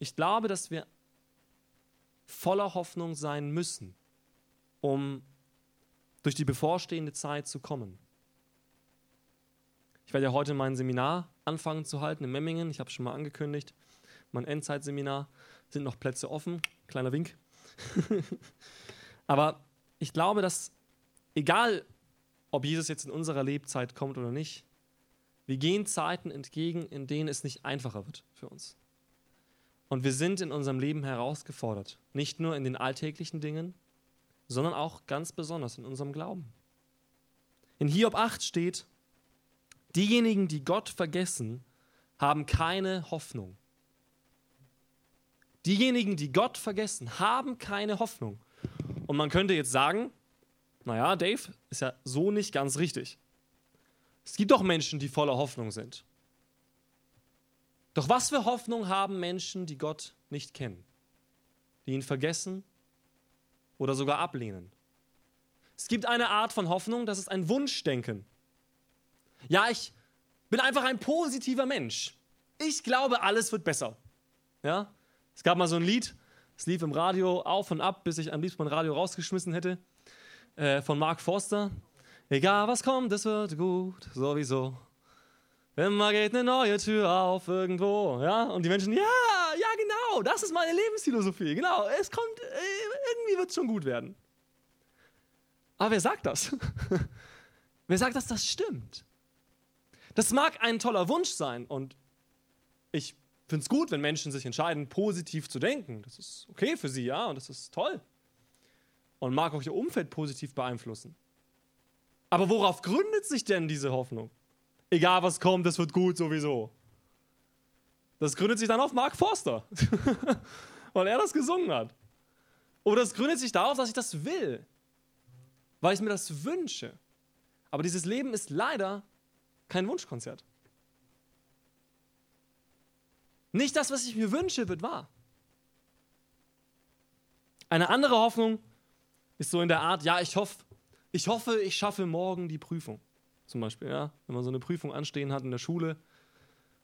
Ich glaube, dass wir voller Hoffnung sein müssen, um durch die bevorstehende Zeit zu kommen. Ich werde ja heute mein Seminar anfangen zu halten in Memmingen. Ich habe es schon mal angekündigt. Mein Endzeitseminar. Sind noch Plätze offen. Kleiner Wink. Aber ich glaube, dass egal, ob Jesus jetzt in unserer Lebzeit kommt oder nicht, wir gehen Zeiten entgegen, in denen es nicht einfacher wird für uns. Und wir sind in unserem Leben herausgefordert. Nicht nur in den alltäglichen Dingen, sondern auch ganz besonders in unserem Glauben. In Hiob 8 steht, diejenigen, die Gott vergessen, haben keine Hoffnung. Diejenigen, die Gott vergessen, haben keine Hoffnung. Und man könnte jetzt sagen, naja, Dave, ist ja so nicht ganz richtig. Es gibt doch Menschen, die voller Hoffnung sind. Doch was für Hoffnung haben Menschen, die Gott nicht kennen, die ihn vergessen oder sogar ablehnen? Es gibt eine Art von Hoffnung, das ist ein Wunschdenken. Ja, ich bin einfach ein positiver Mensch. Ich glaube, alles wird besser. Ja? Es gab mal so ein Lied, es lief im Radio auf und ab, bis ich am liebsten mein Radio rausgeschmissen hätte, äh, von Mark Forster. Egal was kommt, es wird gut, sowieso. Immer geht eine neue Tür auf irgendwo, ja? Und die Menschen, ja, ja, genau, das ist meine Lebensphilosophie, genau. Es kommt, äh, irgendwie wird es schon gut werden. Aber wer sagt das? wer sagt, dass das stimmt? Das mag ein toller Wunsch sein und ich finde es gut, wenn Menschen sich entscheiden, positiv zu denken. Das ist okay für sie, ja, und das ist toll. Und mag auch ihr Umfeld positiv beeinflussen. Aber worauf gründet sich denn diese Hoffnung? Egal was kommt, es wird gut sowieso. Das gründet sich dann auf Mark Forster, weil er das gesungen hat. Oder es gründet sich darauf, dass ich das will, weil ich mir das wünsche. Aber dieses Leben ist leider kein Wunschkonzert. Nicht das, was ich mir wünsche, wird wahr. Eine andere Hoffnung ist so in der Art, ja, ich hoffe, ich hoffe, ich schaffe morgen die Prüfung. Zum Beispiel, ja, wenn man so eine Prüfung anstehen hat in der Schule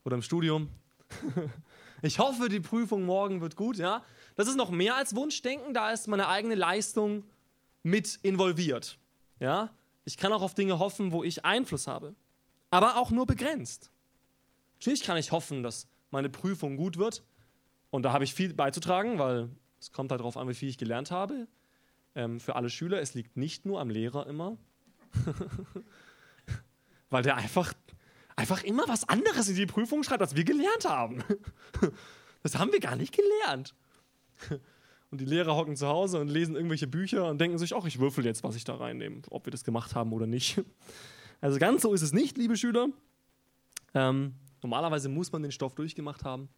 oder im Studium. ich hoffe, die Prüfung morgen wird gut, ja. Das ist noch mehr als Wunschdenken, da ist meine eigene Leistung mit involviert. Ja, ich kann auch auf Dinge hoffen, wo ich Einfluss habe, aber auch nur begrenzt. Natürlich kann ich hoffen, dass meine Prüfung gut wird und da habe ich viel beizutragen, weil es kommt halt darauf an, wie viel ich gelernt habe ähm, für alle Schüler, es liegt nicht nur am Lehrer immer, weil der einfach, einfach immer was anderes in die Prüfung schreibt, als wir gelernt haben. Das haben wir gar nicht gelernt. Und die Lehrer hocken zu Hause und lesen irgendwelche Bücher und denken sich, ach, ich würfel jetzt, was ich da reinnehme, ob wir das gemacht haben oder nicht. Also ganz so ist es nicht, liebe Schüler. Ähm, normalerweise muss man den Stoff durchgemacht haben.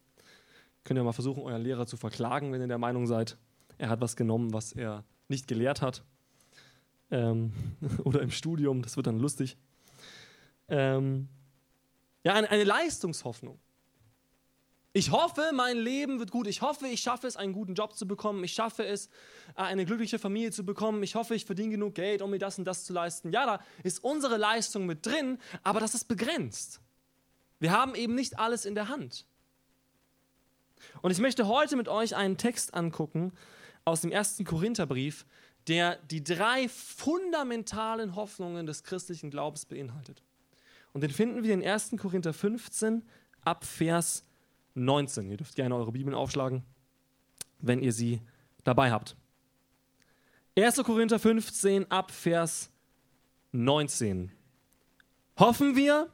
Könnt ihr mal versuchen, euren Lehrer zu verklagen, wenn ihr der Meinung seid, er hat was genommen, was er nicht gelehrt hat. Ähm, oder im Studium, das wird dann lustig. Ähm, ja, eine, eine Leistungshoffnung. Ich hoffe, mein Leben wird gut. Ich hoffe, ich schaffe es, einen guten Job zu bekommen. Ich schaffe es, äh, eine glückliche Familie zu bekommen. Ich hoffe, ich verdiene genug Geld, um mir das und das zu leisten. Ja, da ist unsere Leistung mit drin, aber das ist begrenzt. Wir haben eben nicht alles in der Hand. Und ich möchte heute mit euch einen Text angucken, aus dem ersten Korintherbrief, der die drei fundamentalen Hoffnungen des christlichen Glaubens beinhaltet. Und den finden wir in 1. Korinther 15 ab Vers 19. Ihr dürft gerne eure Bibeln aufschlagen, wenn ihr sie dabei habt. 1. Korinther 15 ab Vers 19. Hoffen wir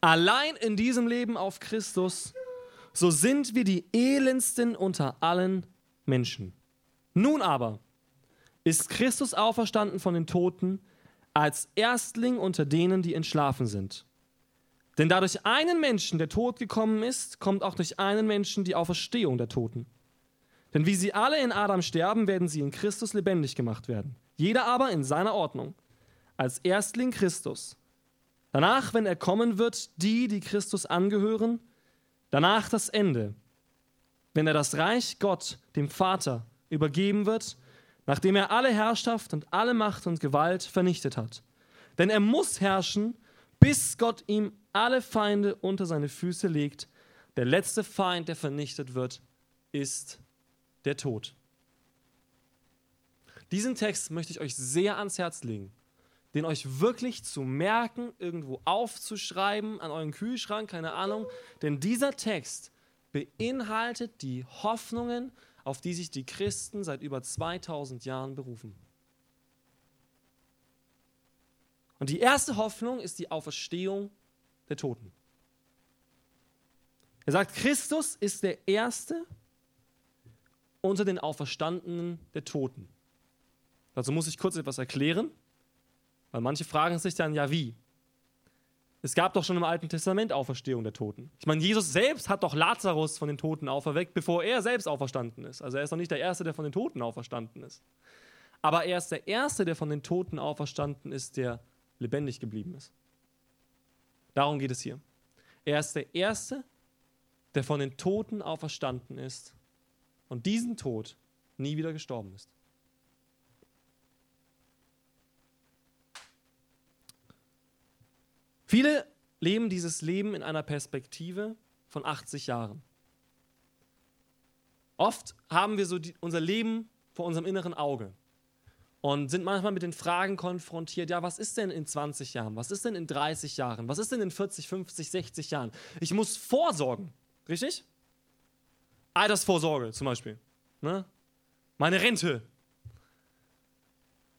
allein in diesem Leben auf Christus, so sind wir die elendsten unter allen Menschen. Nun aber ist Christus auferstanden von den Toten als Erstling unter denen, die entschlafen sind. Denn da durch einen Menschen der Tod gekommen ist, kommt auch durch einen Menschen die Auferstehung der Toten. Denn wie sie alle in Adam sterben, werden sie in Christus lebendig gemacht werden. Jeder aber in seiner Ordnung. Als Erstling Christus. Danach, wenn er kommen wird, die, die Christus angehören. Danach das Ende. Wenn er das Reich Gott, dem Vater, übergeben wird, nachdem er alle Herrschaft und alle Macht und Gewalt vernichtet hat. Denn er muss herrschen, bis Gott ihm alle Feinde unter seine Füße legt. Der letzte Feind, der vernichtet wird, ist der Tod. Diesen Text möchte ich euch sehr ans Herz legen, den euch wirklich zu merken, irgendwo aufzuschreiben, an euren Kühlschrank, keine Ahnung. Denn dieser Text beinhaltet die Hoffnungen, auf die sich die Christen seit über 2000 Jahren berufen. Und die erste Hoffnung ist die Auferstehung der Toten. Er sagt, Christus ist der Erste unter den Auferstandenen der Toten. Dazu muss ich kurz etwas erklären, weil manche fragen sich dann, ja wie? Es gab doch schon im Alten Testament Auferstehung der Toten. Ich meine, Jesus selbst hat doch Lazarus von den Toten auferweckt, bevor er selbst auferstanden ist. Also er ist noch nicht der Erste, der von den Toten auferstanden ist. Aber er ist der Erste, der von den Toten auferstanden ist, der lebendig geblieben ist. Darum geht es hier. Er ist der Erste, der von den Toten auferstanden ist und diesen Tod nie wieder gestorben ist. Viele leben dieses Leben in einer Perspektive von 80 Jahren. Oft haben wir so die, unser Leben vor unserem inneren Auge und sind manchmal mit den Fragen konfrontiert, ja, was ist denn in 20 Jahren? Was ist denn in 30 Jahren? Was ist denn in 40, 50, 60 Jahren? Ich muss vorsorgen, richtig? Altersvorsorge zum Beispiel. Ne? Meine Rente.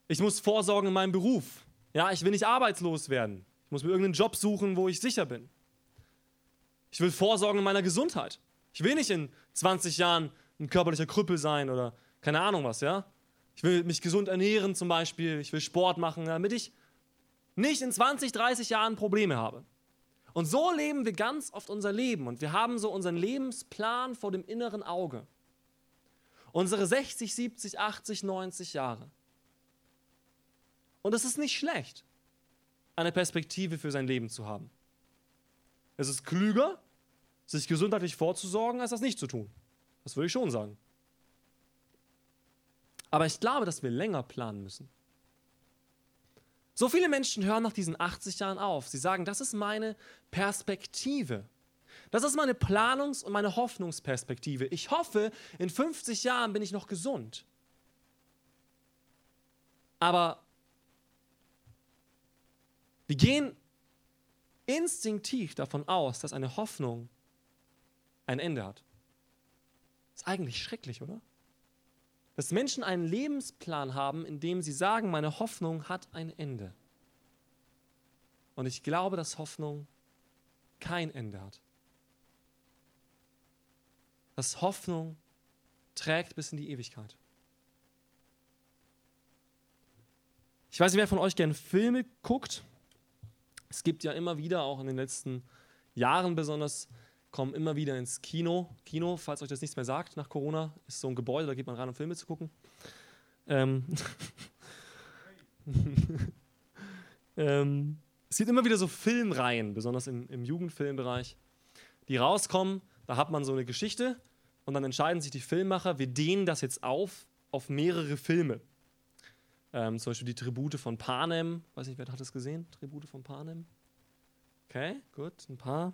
Ich muss vorsorgen in meinem Beruf. Ja, ich will nicht arbeitslos werden muss mir irgendeinen Job suchen, wo ich sicher bin. Ich will vorsorgen in meiner Gesundheit. Ich will nicht in 20 Jahren ein körperlicher Krüppel sein oder keine Ahnung was, ja? Ich will mich gesund ernähren zum Beispiel. Ich will Sport machen, damit ich nicht in 20, 30 Jahren Probleme habe. Und so leben wir ganz oft unser Leben und wir haben so unseren Lebensplan vor dem inneren Auge. Unsere 60, 70, 80, 90 Jahre. Und das ist nicht schlecht eine Perspektive für sein Leben zu haben. Es ist klüger, sich gesundheitlich vorzusorgen, als das nicht zu tun. Das würde ich schon sagen. Aber ich glaube, dass wir länger planen müssen. So viele Menschen hören nach diesen 80 Jahren auf. Sie sagen, das ist meine Perspektive. Das ist meine Planungs- und meine Hoffnungsperspektive. Ich hoffe, in 50 Jahren bin ich noch gesund. Aber wir gehen instinktiv davon aus, dass eine Hoffnung ein Ende hat. Ist eigentlich schrecklich, oder? Dass Menschen einen Lebensplan haben, in dem sie sagen, meine Hoffnung hat ein Ende. Und ich glaube, dass Hoffnung kein Ende hat. Dass Hoffnung trägt bis in die Ewigkeit. Ich weiß nicht, wer von euch gerne Filme guckt. Es gibt ja immer wieder, auch in den letzten Jahren besonders, kommen immer wieder ins Kino. Kino, falls euch das nichts mehr sagt, nach Corona, ist so ein Gebäude, da geht man rein, um Filme zu gucken. Ähm, ähm, es gibt immer wieder so Filmreihen, besonders im, im Jugendfilmbereich, die rauskommen. Da hat man so eine Geschichte und dann entscheiden sich die Filmmacher, wir dehnen das jetzt auf auf mehrere Filme. Ähm, zum Beispiel die Tribute von Panem. Weiß nicht, wer hat das gesehen? Tribute von Panem. Okay, gut, ein paar.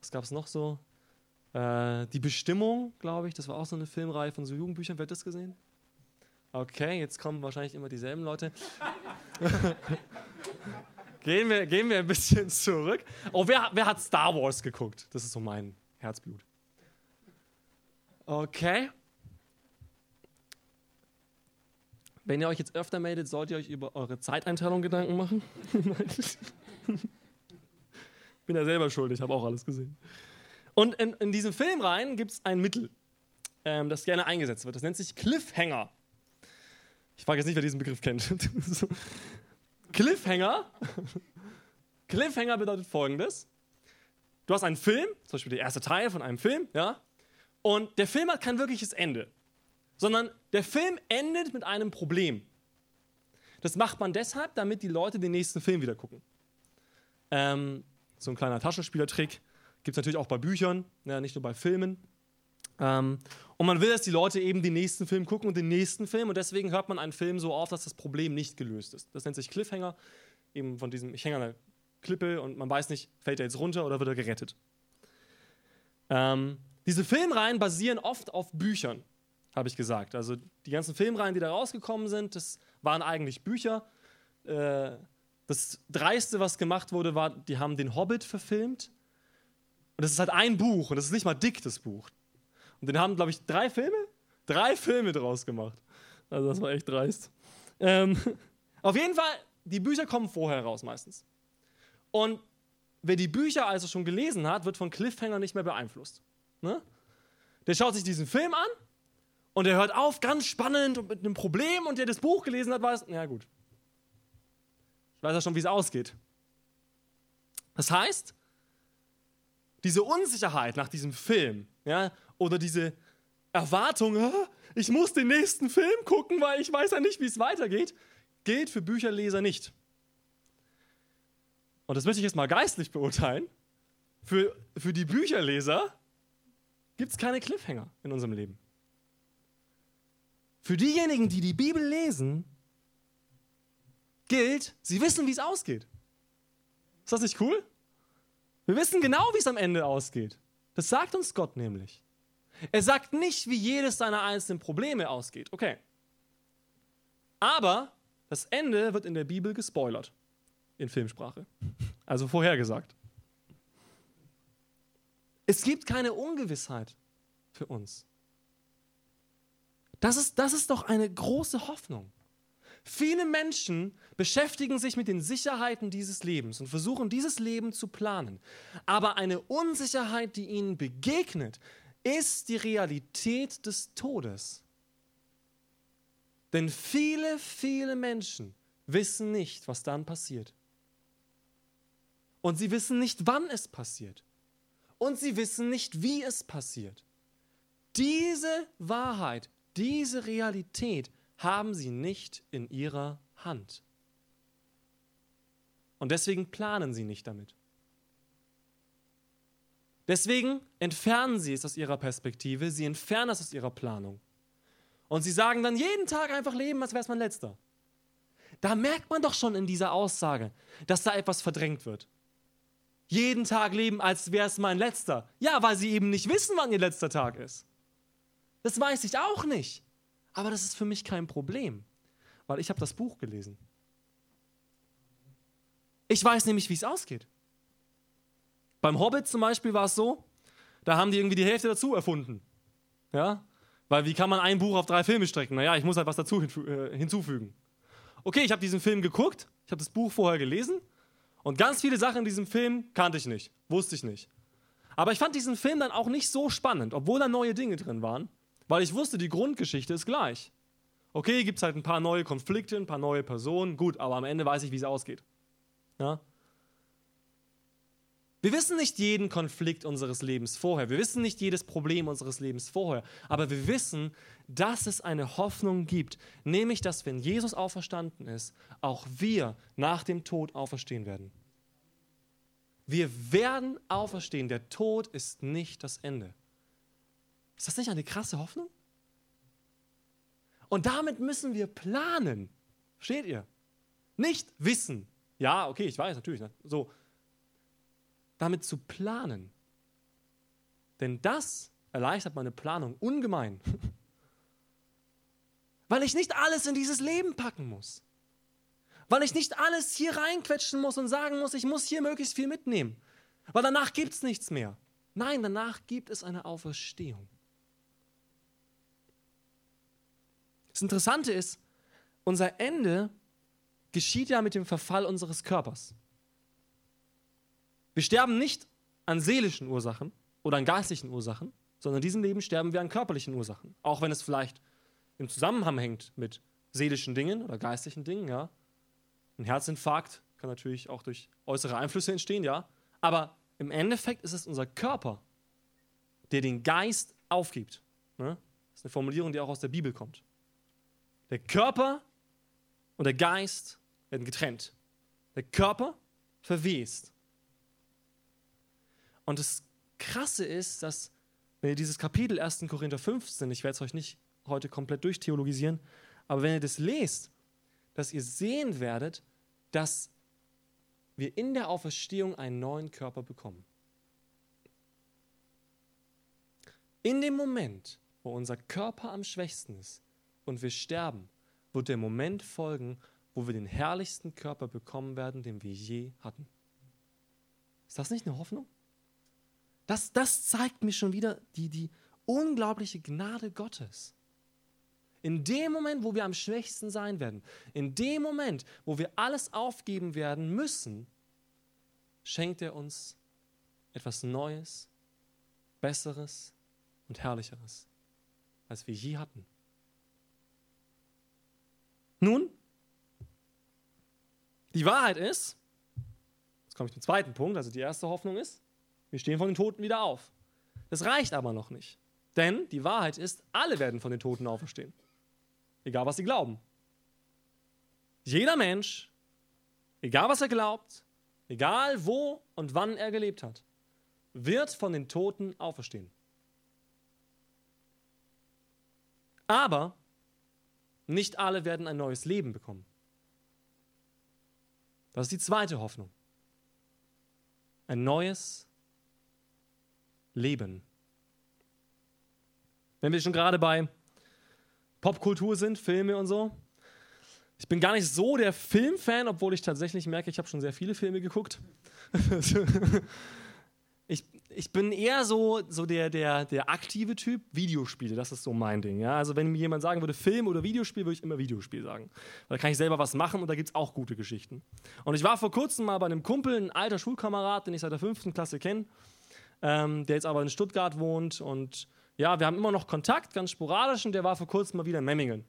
Was gab es noch so? Äh, die Bestimmung, glaube ich, das war auch so eine Filmreihe von so Jugendbüchern. Wer hat das gesehen? Okay, jetzt kommen wahrscheinlich immer dieselben Leute. gehen, wir, gehen wir ein bisschen zurück. Oh, wer, wer hat Star Wars geguckt? Das ist so mein Herzblut. Okay. Wenn ihr euch jetzt öfter meldet, sollt ihr euch über eure Zeiteinteilung Gedanken machen. Bin ja selber schuld, ich habe auch alles gesehen. Und in, in diesem Film rein gibt es ein Mittel, ähm, das gerne eingesetzt wird. Das nennt sich Cliffhanger. Ich frage jetzt nicht, wer diesen Begriff kennt. Cliffhanger. Cliffhanger bedeutet folgendes. Du hast einen Film, zum Beispiel der erste Teil von einem Film, ja, und der Film hat kein wirkliches Ende sondern der Film endet mit einem Problem. Das macht man deshalb, damit die Leute den nächsten Film wieder gucken. Ähm, so ein kleiner Taschenspielertrick gibt es natürlich auch bei Büchern, ja, nicht nur bei Filmen. Ähm, und man will, dass die Leute eben den nächsten Film gucken und den nächsten Film und deswegen hört man einen Film so auf, dass das Problem nicht gelöst ist. Das nennt sich Cliffhanger, eben von diesem, ich hänge an der Klippe und man weiß nicht, fällt er jetzt runter oder wird er gerettet. Ähm, Diese Filmreihen basieren oft auf Büchern, habe ich gesagt. Also die ganzen Filmreihen, die da rausgekommen sind, das waren eigentlich Bücher. Äh, das Dreiste, was gemacht wurde, war, die haben den Hobbit verfilmt. Und das ist halt ein Buch und das ist nicht mal dick, das Buch. Und den haben, glaube ich, drei Filme? Drei Filme draus gemacht. Also das war echt dreist. Ähm, auf jeden Fall, die Bücher kommen vorher raus meistens. Und wer die Bücher also schon gelesen hat, wird von Cliffhanger nicht mehr beeinflusst. Ne? Der schaut sich diesen Film an und er hört auf, ganz spannend und mit einem Problem und der das Buch gelesen hat, weiß, na gut. Ich weiß ja schon, wie es ausgeht. Das heißt, diese Unsicherheit nach diesem Film, ja, oder diese Erwartung, ich muss den nächsten Film gucken, weil ich weiß ja nicht, wie es weitergeht, gilt für Bücherleser nicht. Und das möchte ich jetzt mal geistlich beurteilen. Für, für die Bücherleser gibt es keine Cliffhanger in unserem Leben. Für diejenigen, die die Bibel lesen, gilt, sie wissen, wie es ausgeht. Ist das nicht cool? Wir wissen genau, wie es am Ende ausgeht. Das sagt uns Gott nämlich. Er sagt nicht, wie jedes seiner einzelnen Probleme ausgeht. Okay. Aber das Ende wird in der Bibel gespoilert. In Filmsprache. Also vorhergesagt. Es gibt keine Ungewissheit für uns. Das ist, das ist doch eine große Hoffnung. Viele Menschen beschäftigen sich mit den Sicherheiten dieses Lebens und versuchen dieses Leben zu planen. Aber eine Unsicherheit, die ihnen begegnet, ist die Realität des Todes. Denn viele, viele Menschen wissen nicht, was dann passiert. Und sie wissen nicht, wann es passiert. Und sie wissen nicht, wie es passiert. Diese Wahrheit, diese Realität haben sie nicht in ihrer Hand. Und deswegen planen sie nicht damit. Deswegen entfernen sie es aus ihrer Perspektive, sie entfernen es aus ihrer Planung. Und sie sagen dann jeden Tag einfach leben, als wäre es mein letzter. Da merkt man doch schon in dieser Aussage, dass da etwas verdrängt wird. Jeden Tag leben, als wäre es mein letzter. Ja, weil sie eben nicht wissen, wann ihr letzter Tag ist. Das weiß ich auch nicht. Aber das ist für mich kein Problem, weil ich habe das Buch gelesen. Ich weiß nämlich, wie es ausgeht. Beim Hobbit zum Beispiel war es so, da haben die irgendwie die Hälfte dazu erfunden. Ja? Weil wie kann man ein Buch auf drei Filme strecken? Naja, ich muss halt was dazu äh, hinzufügen. Okay, ich habe diesen Film geguckt, ich habe das Buch vorher gelesen und ganz viele Sachen in diesem Film kannte ich nicht, wusste ich nicht. Aber ich fand diesen Film dann auch nicht so spannend, obwohl da neue Dinge drin waren. Weil ich wusste, die Grundgeschichte ist gleich. Okay, gibt es halt ein paar neue Konflikte, ein paar neue Personen, gut, aber am Ende weiß ich, wie es ausgeht. Ja? Wir wissen nicht jeden Konflikt unseres Lebens vorher. Wir wissen nicht jedes Problem unseres Lebens vorher. Aber wir wissen, dass es eine Hoffnung gibt. Nämlich, dass wenn Jesus auferstanden ist, auch wir nach dem Tod auferstehen werden. Wir werden auferstehen. Der Tod ist nicht das Ende. Ist das nicht eine krasse Hoffnung? Und damit müssen wir planen. Versteht ihr? Nicht wissen. Ja, okay, ich weiß natürlich. Ne? So. Damit zu planen. Denn das erleichtert meine Planung ungemein. Weil ich nicht alles in dieses Leben packen muss. Weil ich nicht alles hier reinquetschen muss und sagen muss, ich muss hier möglichst viel mitnehmen. Weil danach gibt es nichts mehr. Nein, danach gibt es eine Auferstehung. Das Interessante ist, unser Ende geschieht ja mit dem Verfall unseres Körpers. Wir sterben nicht an seelischen Ursachen oder an geistlichen Ursachen, sondern in diesem Leben sterben wir an körperlichen Ursachen. Auch wenn es vielleicht im Zusammenhang hängt mit seelischen Dingen oder geistlichen Dingen, ja. Ein Herzinfarkt kann natürlich auch durch äußere Einflüsse entstehen, ja. Aber im Endeffekt ist es unser Körper, der den Geist aufgibt. Ne? Das ist eine Formulierung, die auch aus der Bibel kommt. Der Körper und der Geist werden getrennt. Der Körper verwest. Und das Krasse ist, dass, wenn ihr dieses Kapitel 1. Korinther 15, ich werde es euch nicht heute komplett durchtheologisieren, aber wenn ihr das lest, dass ihr sehen werdet, dass wir in der Auferstehung einen neuen Körper bekommen. In dem Moment, wo unser Körper am schwächsten ist und wir sterben, wird der Moment folgen, wo wir den herrlichsten Körper bekommen werden, den wir je hatten. Ist das nicht eine Hoffnung? Das, das zeigt mir schon wieder die, die unglaubliche Gnade Gottes. In dem Moment, wo wir am schwächsten sein werden, in dem Moment, wo wir alles aufgeben werden müssen, schenkt er uns etwas Neues, Besseres und Herrlicheres, als wir je hatten. Nun, die Wahrheit ist, jetzt komme ich zum zweiten Punkt, also die erste Hoffnung ist, wir stehen von den Toten wieder auf. Das reicht aber noch nicht. Denn die Wahrheit ist, alle werden von den Toten auferstehen. Egal, was sie glauben. Jeder Mensch, egal was er glaubt, egal wo und wann er gelebt hat, wird von den Toten auferstehen. Aber nicht alle werden ein neues Leben bekommen. Das ist die zweite Hoffnung. Ein neues Leben. Wenn wir schon gerade bei Popkultur sind, Filme und so. Ich bin gar nicht so der Filmfan, obwohl ich tatsächlich merke, ich habe schon sehr viele Filme geguckt. ich, bin eher so, so der, der, der aktive Typ, Videospiele, das ist so mein Ding. Ja? Also wenn mir jemand sagen würde, Film oder Videospiel, würde ich immer Videospiel sagen. Da kann ich selber was machen und da gibt es auch gute Geschichten. Und ich war vor kurzem mal bei einem Kumpel, ein alter Schulkamerad, den ich seit der fünften Klasse kenne, ähm, der jetzt aber in Stuttgart wohnt und ja, wir haben immer noch Kontakt, ganz sporadisch, und der war vor kurzem mal wieder in Memmingen.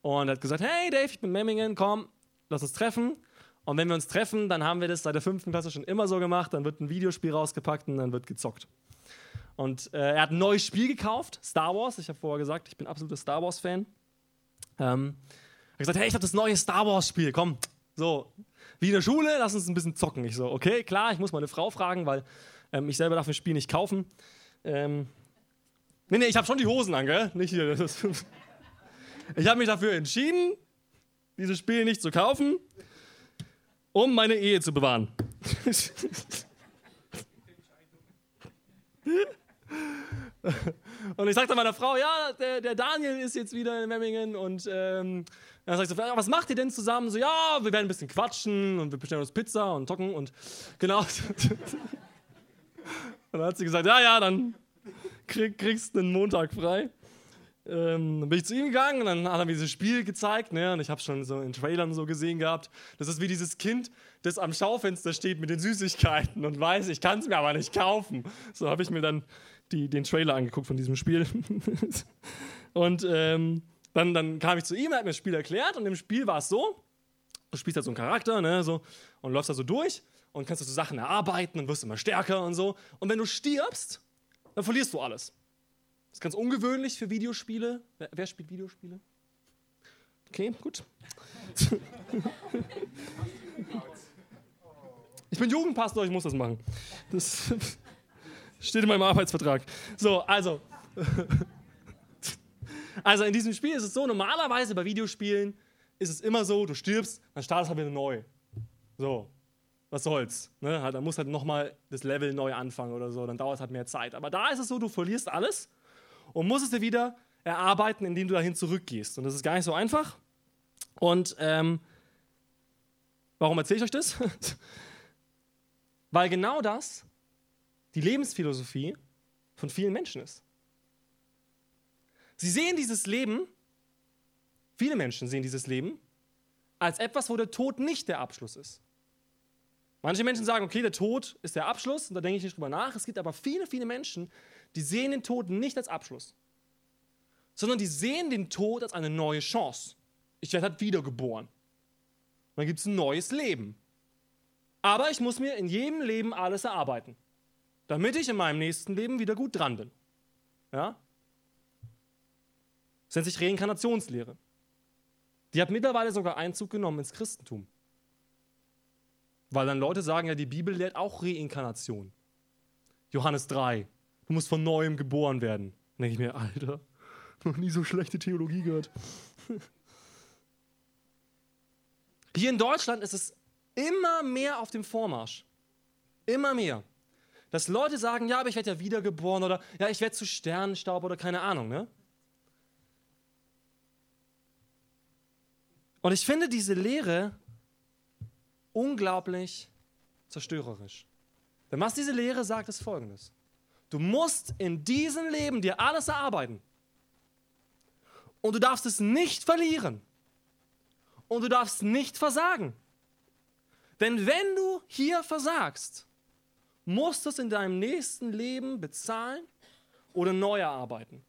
Und hat gesagt, hey Dave, ich bin Memmingen, komm, lass uns treffen. Und wenn wir uns treffen, dann haben wir das seit der fünften Klasse schon immer so gemacht. Dann wird ein Videospiel rausgepackt und dann wird gezockt. Und äh, er hat ein neues Spiel gekauft, Star Wars. Ich habe vorher gesagt, ich bin absoluter Star Wars-Fan. Ähm, hat gesagt, hey, ich habe das neue Star Wars-Spiel, komm, so, wie in der Schule, lass uns ein bisschen zocken. Ich so, okay, klar, ich muss meine Frau fragen, weil ähm, ich selber darf ein Spiel nicht kaufen. Ähm, nee, nee, ich habe schon die Hosen an, gell? Nicht hier. ich habe mich dafür entschieden, dieses Spiel nicht zu kaufen um meine Ehe zu bewahren. und ich sagte meiner Frau, ja, der, der, Daniel ist jetzt wieder in Memmingen und ähm, dann sagte sie, was macht ihr denn zusammen? So, ja, wir werden ein bisschen quatschen und wir bestellen uns Pizza und tocken und genau. und dann hat sie gesagt, ja, ja, dann krieg, kriegst du einen Montag frei. Ähm, dann bin ich zu ihm gegangen und dann hat er mir dieses Spiel gezeigt, ne? Und ich habe schon so in Trailern so gesehen gehabt. Das ist wie dieses Kind, das am Schaufenster steht mit den Süßigkeiten und weiß, ich kann es mir aber nicht kaufen. So habe ich mir dann die, den Trailer angeguckt von diesem Spiel. und ähm, dann, dann kam ich zu ihm, er hat mir das Spiel erklärt und im Spiel war es so, du spielst halt so einen Charakter, ne, so, und läufst da so durch und kannst so Sachen erarbeiten und wirst immer stärker und so. Und wenn du stirbst, dann verlierst du alles. Das ist ganz ungewöhnlich für Videospiele. Wer, wer spielt Videospiele? Okay, gut. Ich bin Jugendpastor, ich muss das machen. Das steht in meinem Arbeitsvertrag. So, also. Also in diesem Spiel ist es so, normalerweise bei Videospielen ist es immer so, du stirbst, dann startest du halt wieder neu. So, was soll's. Ne? Dann musst halt nochmal das Level neu anfangen oder so, dann dauert es halt mehr Zeit. Aber da ist es so, du verlierst alles und musst es dir wieder erarbeiten, indem du dahin zurückgehst. Und das ist gar nicht so einfach. Und ähm, warum erzähle ich euch das? Weil genau das die Lebensphilosophie von vielen Menschen ist. Sie sehen dieses Leben, viele Menschen sehen dieses Leben, als etwas, wo der Tod nicht der Abschluss ist. Manche Menschen sagen, okay, der Tod ist der Abschluss, und da denke ich nicht drüber nach. Es gibt aber viele, viele Menschen, die sehen den Tod nicht als Abschluss, sondern die sehen den Tod als eine neue Chance. Ich werde halt wiedergeboren. dann gibt es ein neues Leben. Aber ich muss mir in jedem Leben alles erarbeiten, damit ich in meinem nächsten Leben wieder gut dran bin. Ja? Das nennt sich Reinkarnationslehre. Die hat mittlerweile sogar Einzug genommen ins Christentum. Weil dann Leute sagen, ja, die Bibel lehrt auch Reinkarnation. Johannes 3, du musst von neuem geboren werden. Dann denke ich mir, Alter, noch nie so schlechte Theologie gehört. Hier in Deutschland ist es immer mehr auf dem Vormarsch. Immer mehr. Dass Leute sagen, ja, aber ich werde ja wiedergeboren oder ja, ich werde zu Sternenstaub oder keine Ahnung, ne? Und ich finde diese Lehre unglaublich zerstörerisch. Denn was diese Lehre sagt, ist folgendes. Du musst in diesem Leben dir alles erarbeiten. Und du darfst es nicht verlieren. Und du darfst nicht versagen. Denn wenn du hier versagst, musst du es in deinem nächsten Leben bezahlen oder neu erarbeiten.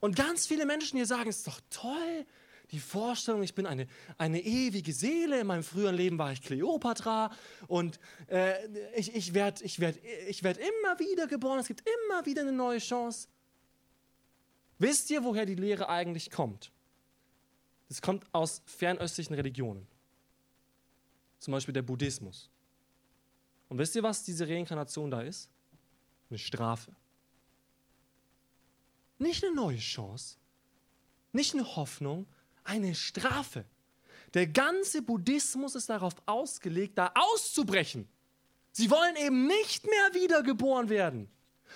Und ganz viele Menschen hier sagen, es ist doch toll, die Vorstellung, ich bin eine, eine ewige Seele. In meinem früheren Leben war ich Kleopatra und äh, ich, ich werde ich werd, ich werd immer wieder geboren. Es gibt immer wieder eine neue Chance. Wisst ihr, woher die Lehre eigentlich kommt? Das kommt aus fernöstlichen Religionen. Zum Beispiel der Buddhismus. Und wisst ihr, was diese Reinkarnation da ist? Eine Strafe. Nicht eine neue Chance, nicht eine Hoffnung, eine Strafe. Der ganze Buddhismus ist darauf ausgelegt, da auszubrechen. Sie wollen eben nicht mehr wiedergeboren werden.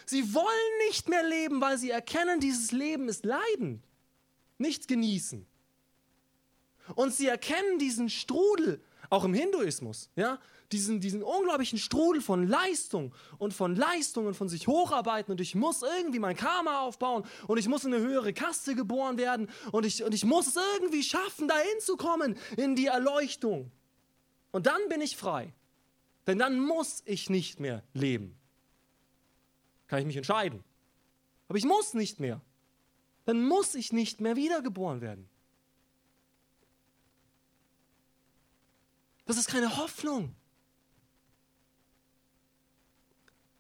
Sie wollen nicht mehr leben, weil sie erkennen, dieses Leben ist Leiden, nicht genießen. Und sie erkennen diesen Strudel, auch im Hinduismus, ja, diesen, diesen unglaublichen Strudel von Leistung und von Leistung und von sich hocharbeiten und ich muss irgendwie mein Karma aufbauen und ich muss in eine höhere Kaste geboren werden und ich, und ich muss es irgendwie schaffen, dahin zu kommen in die Erleuchtung. Und dann bin ich frei. Denn dann muss ich nicht mehr leben. Kann ich mich entscheiden. Aber ich muss nicht mehr. Dann muss ich nicht mehr wiedergeboren werden. Das ist keine Hoffnung.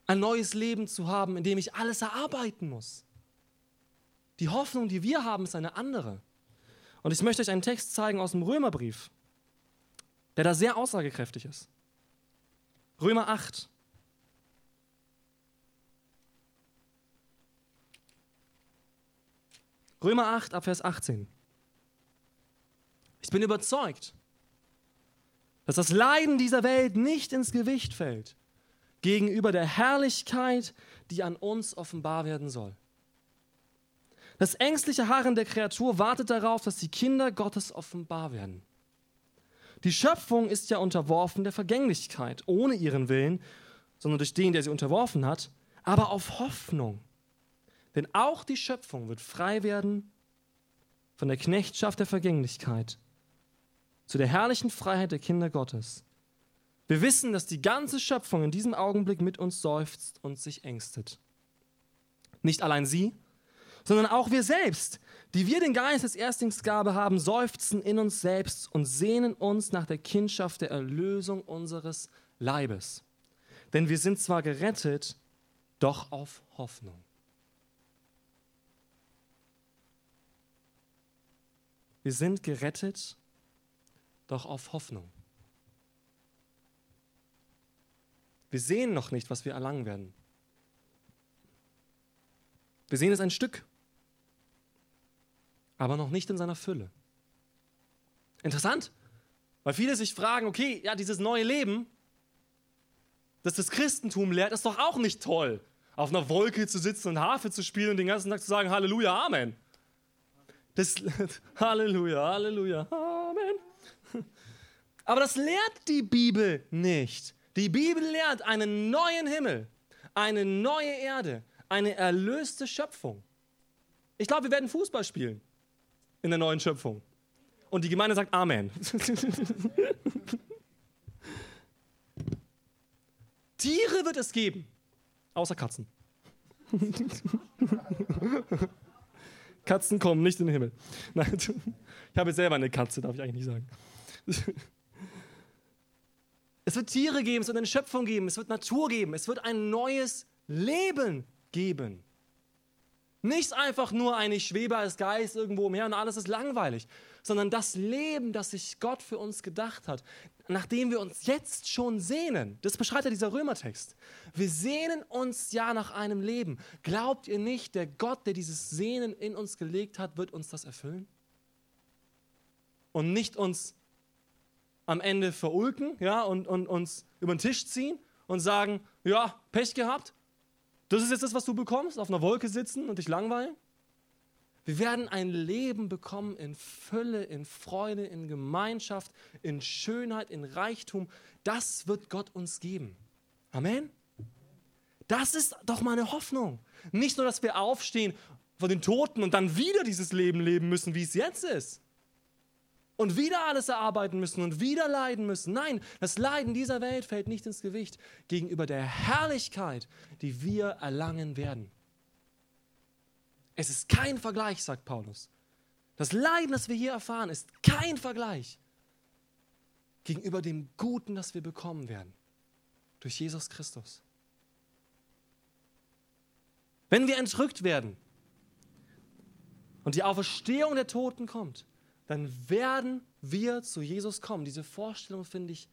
Ein neues Leben zu haben, in dem ich alles erarbeiten muss. Die Hoffnung, die wir haben, ist eine andere. Und ich möchte euch einen Text zeigen aus dem Römerbrief, der da sehr aussagekräftig ist. Römer 8. Römer 8 ab Vers 18. Ich bin überzeugt, dass das Leiden dieser Welt nicht ins Gewicht fällt gegenüber der Herrlichkeit, die an uns offenbar werden soll. Das ängstliche Harren der Kreatur wartet darauf, dass die Kinder Gottes offenbar werden. Die Schöpfung ist ja unterworfen der Vergänglichkeit, ohne ihren Willen, sondern durch den, der sie unterworfen hat, aber auf Hoffnung. Denn auch die Schöpfung wird frei werden von der Knechtschaft der Vergänglichkeit zu der herrlichen Freiheit der Kinder Gottes. Wir wissen, dass die ganze Schöpfung in diesem Augenblick mit uns seufzt und sich ängstet. Nicht allein sie, sondern auch wir selbst, die wir den Geist als Erstlingsgabe haben, seufzen in uns selbst und sehnen uns nach der Kindschaft der Erlösung unseres Leibes. Denn wir sind zwar gerettet, doch auf Hoffnung. Wir sind gerettet, doch auf Hoffnung. Wir sehen noch nicht, was wir erlangen werden. Wir sehen es ein Stück, aber noch nicht in seiner Fülle. Interessant, weil viele sich fragen, okay, ja, dieses neue Leben, das das Christentum lehrt, ist doch auch nicht toll, auf einer Wolke zu sitzen und Harfe zu spielen und den ganzen Tag zu sagen, Halleluja, Amen. Das, Halleluja, Halleluja, Amen. Aber das lehrt die Bibel nicht. Die Bibel lehrt einen neuen Himmel, eine neue Erde, eine erlöste Schöpfung. Ich glaube, wir werden Fußball spielen in der neuen Schöpfung. Und die Gemeinde sagt Amen. Tiere wird es geben, außer Katzen. Katzen kommen nicht in den Himmel. Nein, ich habe selber eine Katze, darf ich eigentlich nicht sagen. Es wird Tiere geben, es wird eine Schöpfung geben, es wird Natur geben, es wird ein neues Leben geben. Nicht einfach nur ein Ich schwebe als Geist irgendwo umher und alles ist langweilig, sondern das Leben, das sich Gott für uns gedacht hat, nach dem wir uns jetzt schon sehnen. Das beschreibt ja dieser Römertext. Wir sehnen uns ja nach einem Leben. Glaubt ihr nicht, der Gott, der dieses Sehnen in uns gelegt hat, wird uns das erfüllen? Und nicht uns am Ende verulken ja, und, und uns über den Tisch ziehen und sagen, ja, Pech gehabt, das ist jetzt das, was du bekommst, auf einer Wolke sitzen und dich langweilen. Wir werden ein Leben bekommen in Fülle, in Freude, in Gemeinschaft, in Schönheit, in Reichtum. Das wird Gott uns geben. Amen. Das ist doch meine Hoffnung. Nicht nur, dass wir aufstehen von den Toten und dann wieder dieses Leben leben müssen, wie es jetzt ist. Und wieder alles erarbeiten müssen und wieder leiden müssen. Nein, das Leiden dieser Welt fällt nicht ins Gewicht gegenüber der Herrlichkeit, die wir erlangen werden. Es ist kein Vergleich, sagt Paulus. Das Leiden, das wir hier erfahren, ist kein Vergleich gegenüber dem Guten, das wir bekommen werden durch Jesus Christus. Wenn wir entrückt werden und die Auferstehung der Toten kommt, dann werden wir zu Jesus kommen. Diese Vorstellung finde ich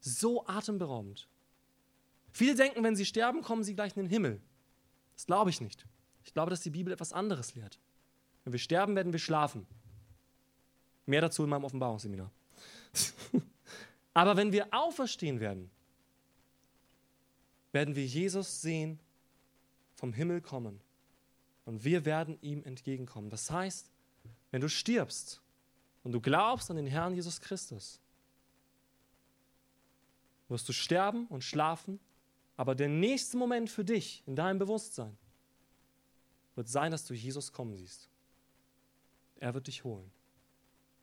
so atemberaubend. Viele denken, wenn sie sterben, kommen sie gleich in den Himmel. Das glaube ich nicht. Ich glaube, dass die Bibel etwas anderes lehrt. Wenn wir sterben, werden wir schlafen. Mehr dazu in meinem Offenbarungsseminar. Aber wenn wir auferstehen werden, werden wir Jesus sehen vom Himmel kommen. Und wir werden ihm entgegenkommen. Das heißt, wenn du stirbst und du glaubst an den Herrn Jesus Christus, wirst du sterben und schlafen, aber der nächste Moment für dich in deinem Bewusstsein wird sein, dass du Jesus kommen siehst. Er wird dich holen.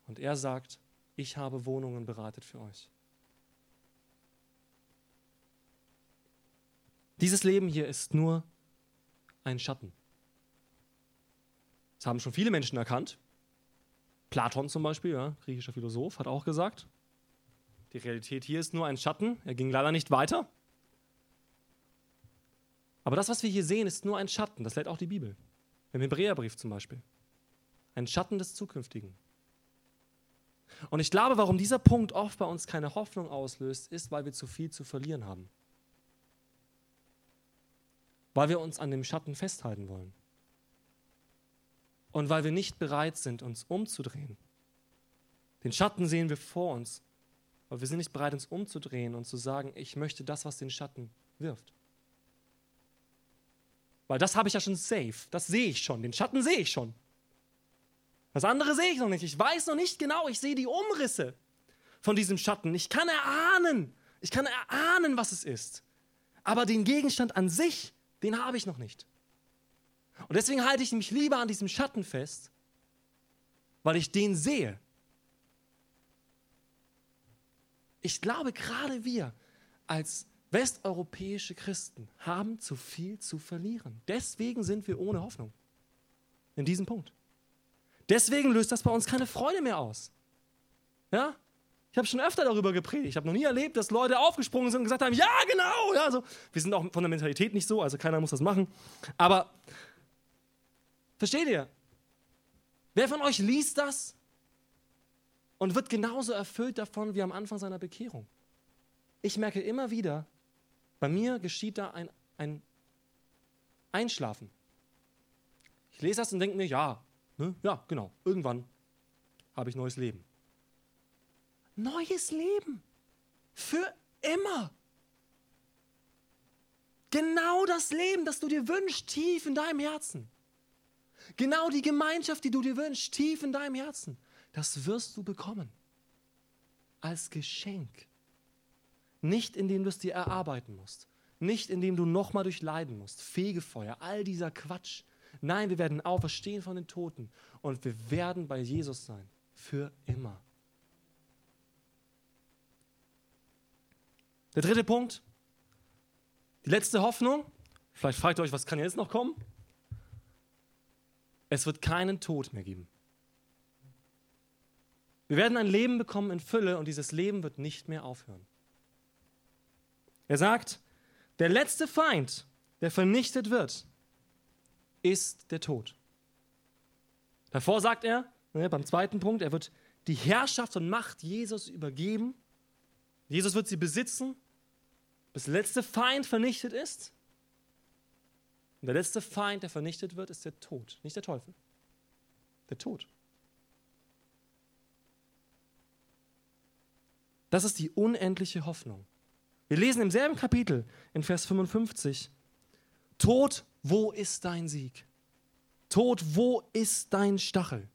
Und er sagt, ich habe Wohnungen bereitet für euch. Dieses Leben hier ist nur ein Schatten. Das haben schon viele Menschen erkannt. Platon zum Beispiel, ja, griechischer Philosoph, hat auch gesagt, die Realität hier ist nur ein Schatten. Er ging leider nicht weiter. Aber das, was wir hier sehen, ist nur ein Schatten. Das lehrt auch die Bibel. Im Hebräerbrief zum Beispiel. Ein Schatten des Zukünftigen. Und ich glaube, warum dieser Punkt oft bei uns keine Hoffnung auslöst, ist, weil wir zu viel zu verlieren haben weil wir uns an dem Schatten festhalten wollen. Und weil wir nicht bereit sind, uns umzudrehen. Den Schatten sehen wir vor uns, aber wir sind nicht bereit, uns umzudrehen und zu sagen, ich möchte das, was den Schatten wirft. Weil das habe ich ja schon safe, das sehe ich schon, den Schatten sehe ich schon. Das andere sehe ich noch nicht, ich weiß noch nicht genau, ich sehe die Umrisse von diesem Schatten. Ich kann erahnen, ich kann erahnen, was es ist. Aber den Gegenstand an sich, den habe ich noch nicht. Und deswegen halte ich mich lieber an diesem Schatten fest, weil ich den sehe. Ich glaube, gerade wir als westeuropäische Christen haben zu viel zu verlieren. Deswegen sind wir ohne Hoffnung. In diesem Punkt. Deswegen löst das bei uns keine Freude mehr aus. Ja? Ich habe schon öfter darüber gepredigt. Ich habe noch nie erlebt, dass Leute aufgesprungen sind und gesagt haben, ja, genau. Ja, also, wir sind auch von der Mentalität nicht so, also keiner muss das machen. Aber versteht ihr? Wer von euch liest das und wird genauso erfüllt davon wie am Anfang seiner Bekehrung? Ich merke immer wieder, bei mir geschieht da ein, ein Einschlafen. Ich lese das und denke mir, ja, ne, ja, genau, irgendwann habe ich neues Leben neues Leben. Für immer. Genau das Leben, das du dir wünschst, tief in deinem Herzen. Genau die Gemeinschaft, die du dir wünschst, tief in deinem Herzen. Das wirst du bekommen. Als Geschenk. Nicht indem du es dir erarbeiten musst. Nicht indem du nochmal durchleiden musst. Fegefeuer, all dieser Quatsch. Nein, wir werden auferstehen von den Toten und wir werden bei Jesus sein. Für immer. Der dritte Punkt, die letzte Hoffnung. Vielleicht fragt ihr euch, was kann jetzt noch kommen? Es wird keinen Tod mehr geben. Wir werden ein Leben bekommen in Fülle und dieses Leben wird nicht mehr aufhören. Er sagt, der letzte Feind, der vernichtet wird, ist der Tod. Davor sagt er, ne, beim zweiten Punkt, er wird die Herrschaft und Macht Jesus übergeben Jesus wird sie besitzen, bis der letzte Feind vernichtet ist. Und der letzte Feind, der vernichtet wird, ist der Tod, nicht der Teufel. Der Tod. Das ist die unendliche Hoffnung, Wir lesen im selben Kapitel in Vers 55, Tod, wo ist dein Sieg? Tod, wo ist dein Stachel?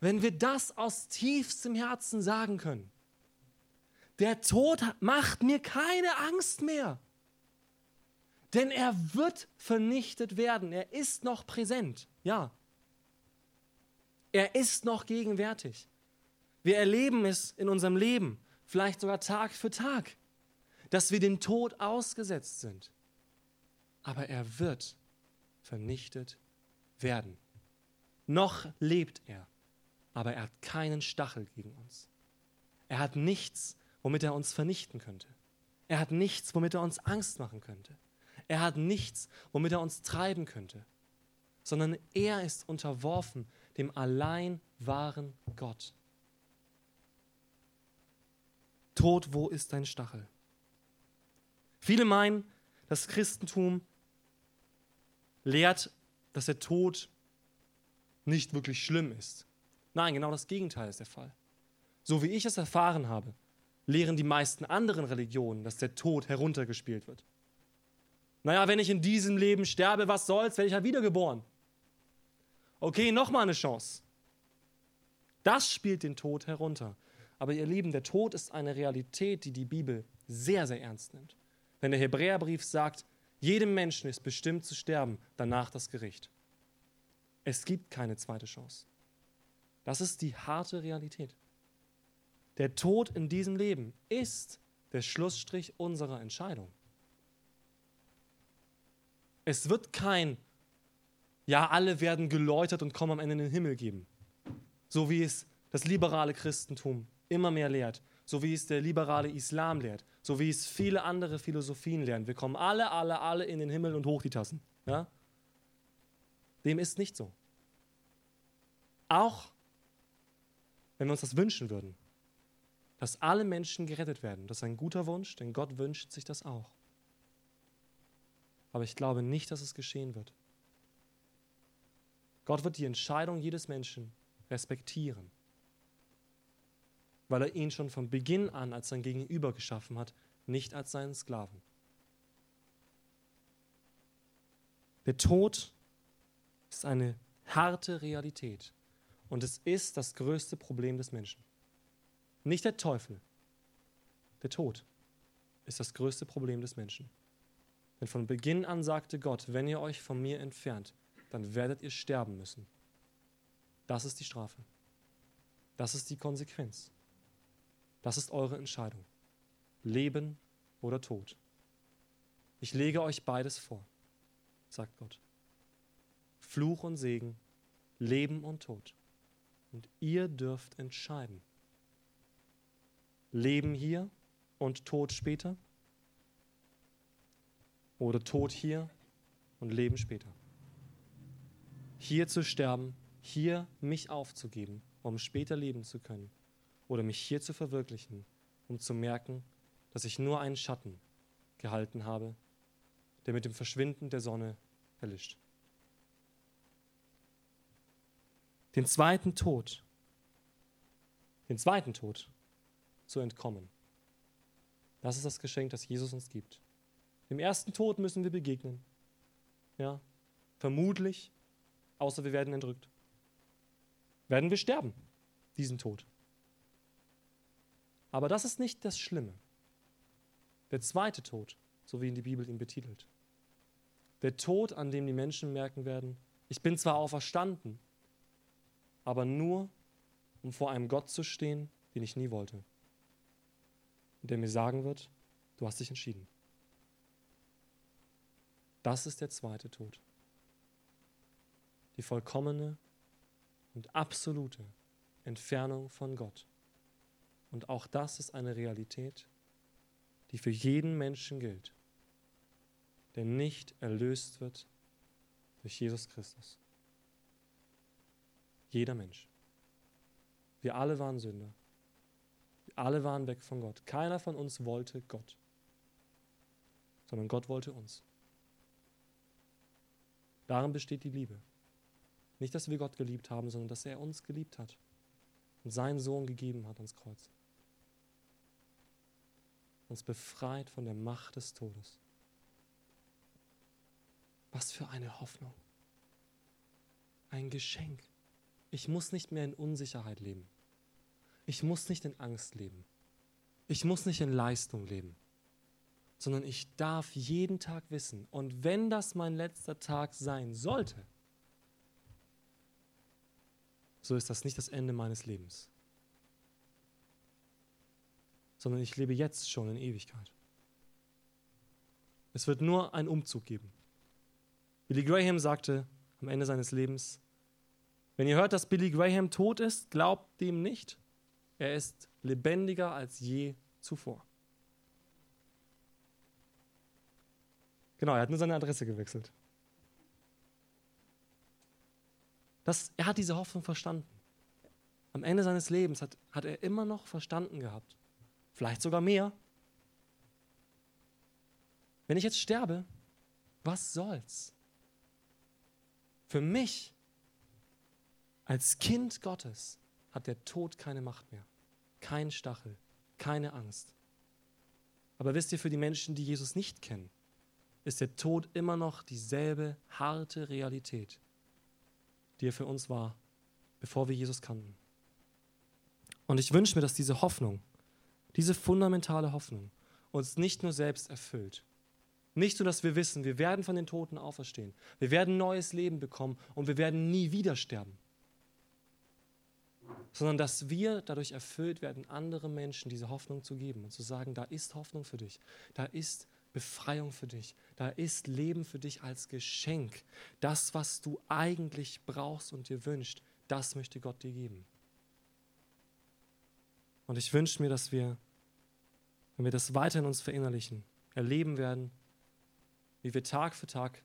Wenn wir das aus tiefstem Herzen sagen können, der Tod macht mir keine Angst mehr, denn er wird vernichtet werden, er ist noch präsent, ja. Er ist noch gegenwärtig. Wir erleben es in unserem Leben, vielleicht sogar Tag für Tag, dass wir dem Tod ausgesetzt sind. Aber er wird vernichtet werden. Noch lebt er, aber er hat keinen Stachel gegen uns. Er hat nichts, womit er uns vernichten könnte. Er hat nichts, womit er uns Angst machen könnte. Er hat nichts, womit er uns treiben könnte, sondern er ist unterworfen dem allein wahren Gott. Tod, wo ist dein Stachel? Viele meinen, das Christentum lehrt, dass der Tod nicht wirklich schlimm ist. Nein, genau das Gegenteil ist der Fall. So wie ich es erfahren habe, lehren die meisten anderen Religionen, dass der Tod heruntergespielt wird. Naja, wenn ich in diesem Leben sterbe, was soll's, werde ich ja wiedergeboren. Okay, nochmal eine Chance. Das spielt den Tod herunter. Aber ihr Lieben, der Tod ist eine Realität, die die Bibel sehr, sehr ernst nimmt. Wenn der Hebräerbrief sagt, jedem Menschen ist bestimmt zu sterben, danach das Gericht. Es gibt keine zweite Chance. Das ist die harte Realität. Der Tod in diesem Leben ist der Schlussstrich unserer Entscheidung. Es wird kein, ja, alle werden geläutert und kommen am Ende in den Himmel geben. So wie es das liberale Christentum immer mehr lehrt, so wie es der liberale Islam lehrt, so wie es viele andere Philosophien lernen. Wir kommen alle, alle, alle in den Himmel und hoch die Tassen. Ja? Dem ist nicht so. Auch wenn wir uns das wünschen würden, dass alle Menschen gerettet werden, das ist ein guter Wunsch, denn Gott wünscht sich das auch. Aber ich glaube nicht, dass es geschehen wird. Gott wird die Entscheidung jedes Menschen respektieren weil er ihn schon von Beginn an als sein Gegenüber geschaffen hat, nicht als seinen Sklaven. Der Tod ist eine harte Realität und es ist das größte Problem des Menschen. Nicht der Teufel, der Tod ist das größte Problem des Menschen. Denn von Beginn an sagte Gott, wenn ihr euch von mir entfernt, dann werdet ihr sterben müssen. Das ist die Strafe. Das ist die Konsequenz. Das ist eure Entscheidung. Leben oder Tod. Ich lege euch beides vor, sagt Gott. Fluch und Segen, Leben und Tod. Und ihr dürft entscheiden. Leben hier und Tod später? Oder Tod hier und Leben später? Hier zu sterben, hier mich aufzugeben, um später leben zu können oder mich hier zu verwirklichen, um zu merken, dass ich nur einen Schatten gehalten habe, der mit dem Verschwinden der Sonne erlischt. Den zweiten Tod, den zweiten Tod zu entkommen. Das ist das Geschenk, das Jesus uns gibt. Dem ersten Tod müssen wir begegnen. Ja, vermutlich, außer wir werden entrückt. Werden wir sterben, diesen Tod. Aber das ist nicht das Schlimme. Der zweite Tod, so wie in die Bibel ihn betitelt. Der Tod, an dem die Menschen merken werden, ich bin zwar auferstanden, aber nur, um vor einem Gott zu stehen, den ich nie wollte. Und der mir sagen wird, du hast dich entschieden. Das ist der zweite Tod. Die vollkommene und absolute Entfernung von Gott. Und auch das ist eine Realität, die für jeden Menschen gilt, der nicht erlöst wird durch Jesus Christus. Jeder Mensch. Wir alle waren Sünder. Wir alle waren weg von Gott. Keiner von uns wollte Gott, sondern Gott wollte uns. Darin besteht die Liebe. Nicht, dass wir Gott geliebt haben, sondern dass er uns geliebt hat und seinen Sohn gegeben hat ans Kreuz. uns befreit von der Macht des Todes. Was für eine Hoffnung. Ein Geschenk. Ich muss nicht mehr in Unsicherheit leben. Ich muss nicht in Angst leben. Ich muss nicht in Leistung leben, sondern ich darf jeden Tag wissen. Und wenn das mein letzter Tag sein sollte, so ist das nicht das Ende meines Lebens, sondern ich lebe jetzt schon in Ewigkeit. Es wird nur einen Umzug geben. Billy Graham sagte am Ende seines Lebens, wenn ihr hört, dass Billy Graham tot ist, glaubt dem nicht. Er ist lebendiger als je zuvor. Genau, er hat nur seine Adresse gewechselt. Das, er hat diese Hoffnung verstanden. Am Ende seines Lebens hat, hat er immer noch verstanden gehabt. Vielleicht sogar mehr. Wenn ich jetzt sterbe, was soll's? Für mich als Kind Gottes hat der Tod keine Macht mehr. Kein Stachel, keine Angst. Aber wisst ihr, für die Menschen, die Jesus nicht kennen, ist der Tod immer noch dieselbe harte Realität, die er für uns war, bevor wir Jesus kannten. Und ich wünsche mir, dass diese Hoffnung, diese fundamentale Hoffnung uns nicht nur selbst erfüllt. Nicht nur, dass wir wissen, wir werden von den Toten auferstehen, wir werden neues Leben bekommen und wir werden nie wieder sterben sondern dass wir dadurch erfüllt werden, anderen Menschen diese Hoffnung zu geben und zu sagen, da ist Hoffnung für dich, da ist Befreiung für dich, da ist Leben für dich als Geschenk. Das, was du eigentlich brauchst und dir wünscht, das möchte Gott dir geben. Und ich wünsche mir, dass wir, wenn wir das weiter in uns verinnerlichen, erleben werden, wie wir Tag für Tag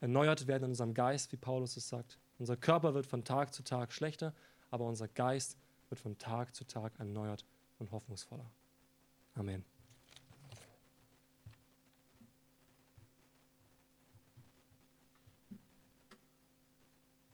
erneuert werden in unserem Geist, wie Paulus es sagt. Unser Körper wird von Tag zu Tag schlechter, aber unser Geist wird von Tag zu Tag erneuert und hoffnungsvoller. Amen.